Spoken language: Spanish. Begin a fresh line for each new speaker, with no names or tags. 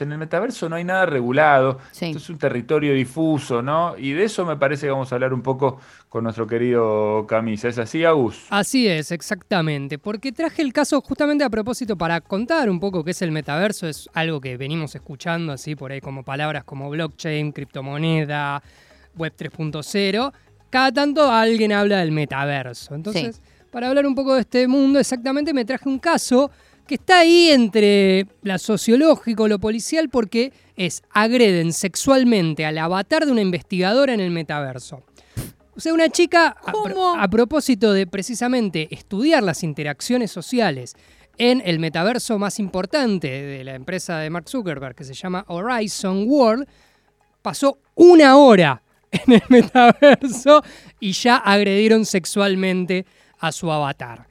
En el metaverso no hay nada regulado,
Sí.
esto es un territorio difuso, ¿no? Y de eso me parece que vamos a hablar un poco con nuestro querido Camisa. ¿Es así, Agus?
Así es, exactamente. Porque traje el caso justamente a propósito para contar un poco qué es el metaverso. Es algo que venimos escuchando así por ahí como palabras como blockchain, criptomoneda, web 3.0. Cada tanto alguien habla del metaverso. Entonces, para hablar un poco de este mundo, exactamente me traje un caso que está ahí entre lo sociológico, lo policial, porque es agreden sexualmente al avatar de una investigadora en el metaverso. O sea, una chica, a, a propósito de precisamente estudiar las interacciones sociales en el metaverso más importante de la empresa de Mark Zuckerberg, que se llama Horizon World, pasó una hora en el metaverso y ya agredieron sexualmente a su avatar.